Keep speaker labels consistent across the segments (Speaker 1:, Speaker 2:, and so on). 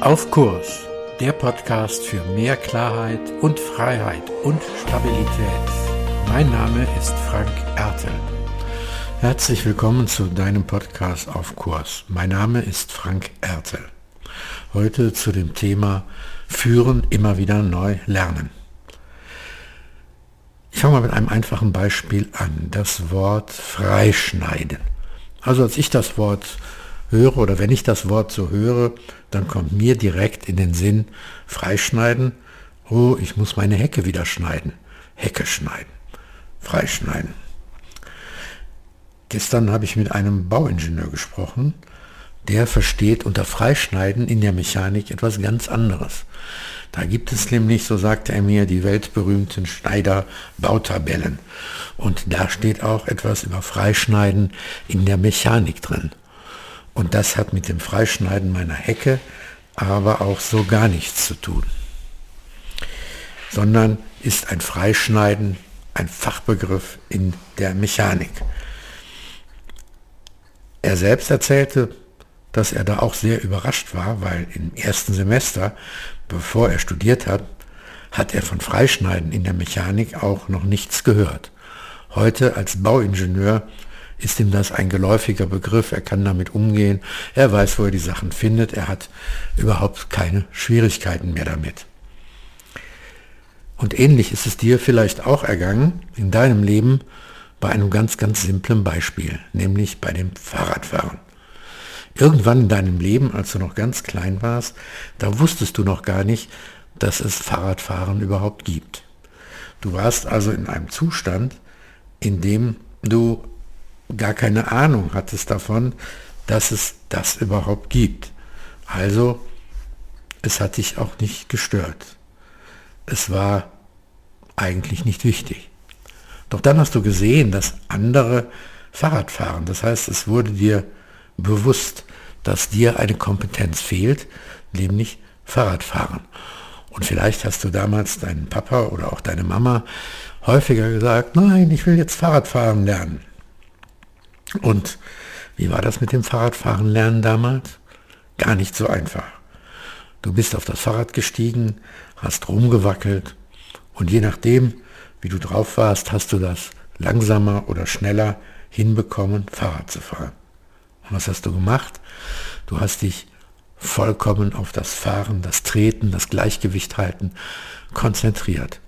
Speaker 1: Auf Kurs, der Podcast für mehr Klarheit und Freiheit und Stabilität. Mein Name ist Frank Ertel. Herzlich willkommen zu deinem Podcast Auf Kurs. Mein Name ist Frank Ertel. Heute zu dem Thema Führen immer wieder neu lernen. Ich fange mal mit einem einfachen Beispiel an. Das Wort freischneiden. Also als ich das Wort höre oder wenn ich das Wort so höre, dann kommt mir direkt in den Sinn freischneiden. Oh, ich muss meine Hecke wieder schneiden. Hecke schneiden. Freischneiden. Gestern habe ich mit einem Bauingenieur gesprochen, der versteht unter Freischneiden in der Mechanik etwas ganz anderes. Da gibt es nämlich, so sagte er mir, die weltberühmten Schneider-Bautabellen. Und da steht auch etwas über Freischneiden in der Mechanik drin. Und das hat mit dem Freischneiden meiner Hecke aber auch so gar nichts zu tun. Sondern ist ein Freischneiden ein Fachbegriff in der Mechanik. Er selbst erzählte, dass er da auch sehr überrascht war, weil im ersten Semester, bevor er studiert hat, hat er von Freischneiden in der Mechanik auch noch nichts gehört. Heute als Bauingenieur ist ihm das ein geläufiger Begriff, er kann damit umgehen, er weiß, wo er die Sachen findet, er hat überhaupt keine Schwierigkeiten mehr damit. Und ähnlich ist es dir vielleicht auch ergangen in deinem Leben bei einem ganz, ganz simplen Beispiel, nämlich bei dem Fahrradfahren. Irgendwann in deinem Leben, als du noch ganz klein warst, da wusstest du noch gar nicht, dass es Fahrradfahren überhaupt gibt. Du warst also in einem Zustand, in dem du gar keine Ahnung hattest davon, dass es das überhaupt gibt. Also, es hat dich auch nicht gestört. Es war eigentlich nicht wichtig. Doch dann hast du gesehen, dass andere Fahrrad fahren. Das heißt, es wurde dir bewusst, dass dir eine Kompetenz fehlt, nämlich Fahrradfahren. Und vielleicht hast du damals deinen Papa oder auch deine Mama häufiger gesagt, nein, ich will jetzt Fahrradfahren lernen. Und wie war das mit dem Fahrradfahren lernen damals? Gar nicht so einfach. Du bist auf das Fahrrad gestiegen, hast rumgewackelt und je nachdem, wie du drauf warst, hast du das langsamer oder schneller hinbekommen, Fahrrad zu fahren. Und was hast du gemacht? Du hast dich vollkommen auf das Fahren, das Treten, das Gleichgewicht halten konzentriert.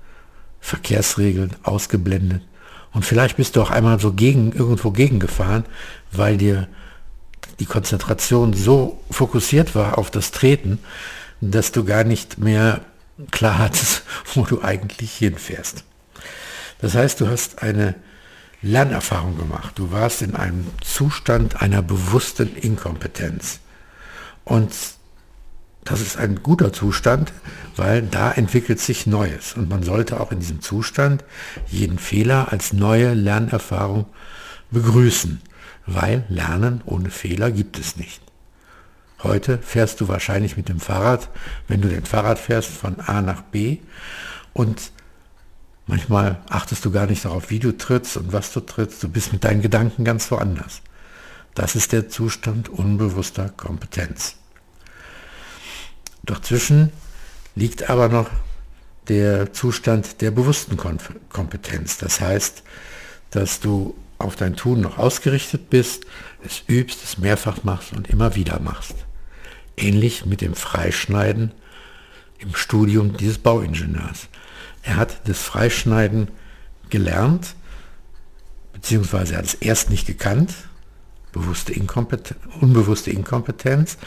Speaker 1: Verkehrsregeln ausgeblendet und vielleicht bist du auch einmal so gegen, irgendwo gegengefahren, weil dir die Konzentration so fokussiert war auf das Treten, dass du gar nicht mehr klar hattest, wo du eigentlich hinfährst. Das heißt, du hast eine Lernerfahrung gemacht. Du warst in einem Zustand einer bewussten Inkompetenz. Und das ist ein guter Zustand, weil da entwickelt sich Neues. Und man sollte auch in diesem Zustand jeden Fehler als neue Lernerfahrung begrüßen, weil Lernen ohne Fehler gibt es nicht. Heute fährst du wahrscheinlich mit dem Fahrrad, wenn du den Fahrrad fährst, von A nach B und manchmal achtest du gar nicht darauf, wie du trittst und was du trittst. Du bist mit deinen Gedanken ganz woanders. Das ist der Zustand unbewusster Kompetenz. Dazwischen liegt aber noch der Zustand der bewussten Kompetenz. Das heißt, dass du auf dein Tun noch ausgerichtet bist, es übst, es mehrfach machst und immer wieder machst. Ähnlich mit dem Freischneiden im Studium dieses Bauingenieurs. Er hat das Freischneiden gelernt, beziehungsweise er hat es erst nicht gekannt, bewusste Inkompetenz, unbewusste Inkompetenz.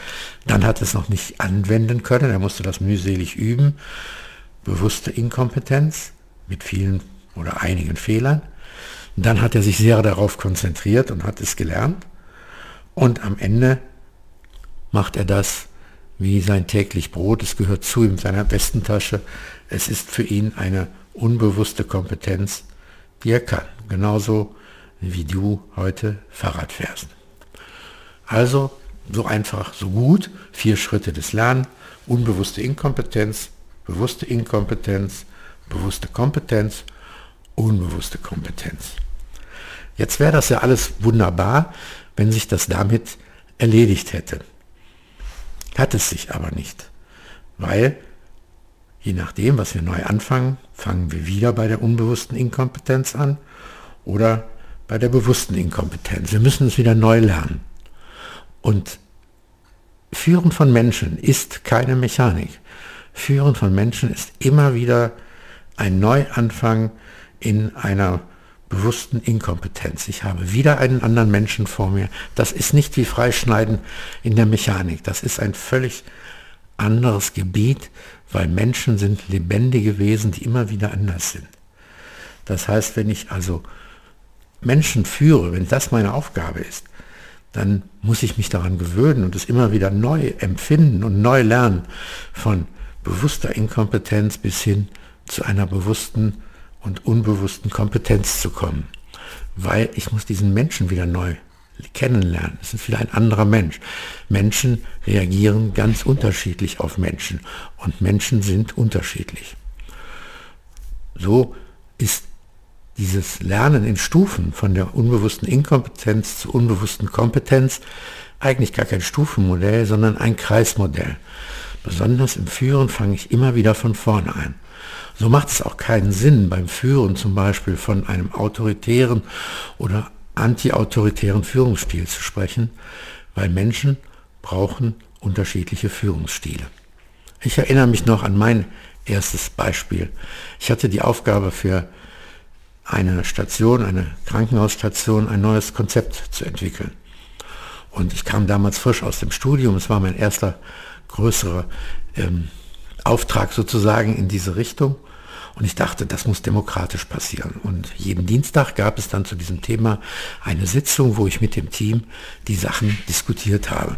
Speaker 1: Dann hat es noch nicht anwenden können, er musste das mühselig üben. Bewusste Inkompetenz mit vielen oder einigen Fehlern. Dann hat er sich sehr darauf konzentriert und hat es gelernt. Und am Ende macht er das wie sein täglich Brot. Es gehört zu ihm, seiner besten Tasche. Es ist für ihn eine unbewusste Kompetenz, die er kann. Genauso wie du heute Fahrrad fährst. Also so einfach, so gut, vier Schritte des Lernen, unbewusste Inkompetenz, bewusste Inkompetenz, bewusste Kompetenz, unbewusste Kompetenz. Jetzt wäre das ja alles wunderbar, wenn sich das damit erledigt hätte. Hat es sich aber nicht. Weil, je nachdem, was wir neu anfangen, fangen wir wieder bei der unbewussten Inkompetenz an oder bei der bewussten Inkompetenz. Wir müssen es wieder neu lernen. Und Führen von Menschen ist keine Mechanik. Führen von Menschen ist immer wieder ein Neuanfang in einer bewussten Inkompetenz. Ich habe wieder einen anderen Menschen vor mir. Das ist nicht wie Freischneiden in der Mechanik. Das ist ein völlig anderes Gebiet, weil Menschen sind lebendige Wesen, die immer wieder anders sind. Das heißt, wenn ich also Menschen führe, wenn das meine Aufgabe ist, dann muss ich mich daran gewöhnen und es immer wieder neu empfinden und neu lernen, von bewusster Inkompetenz bis hin zu einer bewussten und unbewussten Kompetenz zu kommen. Weil ich muss diesen Menschen wieder neu kennenlernen. Es ist wieder ein anderer Mensch. Menschen reagieren ganz unterschiedlich auf Menschen und Menschen sind unterschiedlich. So ist dieses Lernen in Stufen von der unbewussten Inkompetenz zur unbewussten Kompetenz eigentlich gar kein Stufenmodell, sondern ein Kreismodell. Besonders im Führen fange ich immer wieder von vorne ein. So macht es auch keinen Sinn beim Führen zum Beispiel von einem autoritären oder anti-autoritären Führungsstil zu sprechen, weil Menschen brauchen unterschiedliche Führungsstile. Ich erinnere mich noch an mein erstes Beispiel. Ich hatte die Aufgabe für eine Station, eine Krankenhausstation, ein neues Konzept zu entwickeln. Und ich kam damals frisch aus dem Studium, es war mein erster größerer ähm, Auftrag sozusagen in diese Richtung. Und ich dachte, das muss demokratisch passieren. Und jeden Dienstag gab es dann zu diesem Thema eine Sitzung, wo ich mit dem Team die Sachen diskutiert habe.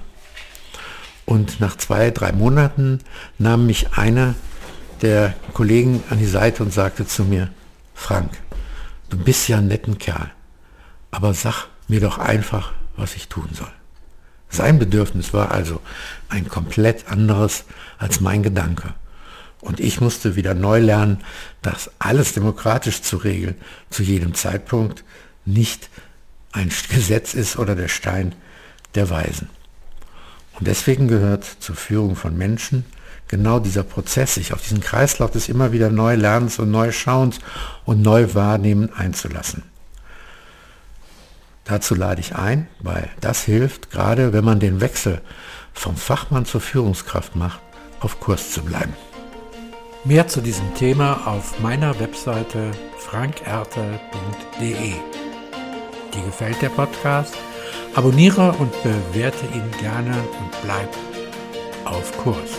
Speaker 1: Und nach zwei, drei Monaten nahm mich einer der Kollegen an die Seite und sagte zu mir, Frank, du bist ja ein netten Kerl, aber sag mir doch einfach, was ich tun soll. Sein Bedürfnis war also ein komplett anderes als mein Gedanke. Und ich musste wieder neu lernen, dass alles demokratisch zu regeln, zu jedem Zeitpunkt nicht ein Gesetz ist oder der Stein der Weisen. Und deswegen gehört zur Führung von Menschen genau dieser Prozess, sich auf diesen Kreislauf des immer wieder neu Lernens und neu Schauens und neu Wahrnehmen einzulassen. Dazu lade ich ein, weil das hilft, gerade wenn man den Wechsel vom Fachmann zur Führungskraft macht, auf Kurs zu bleiben.
Speaker 2: Mehr zu diesem Thema auf meiner Webseite frankerte.de. Dir gefällt der Podcast? Abonniere und bewerte ihn gerne und bleib auf Kurs.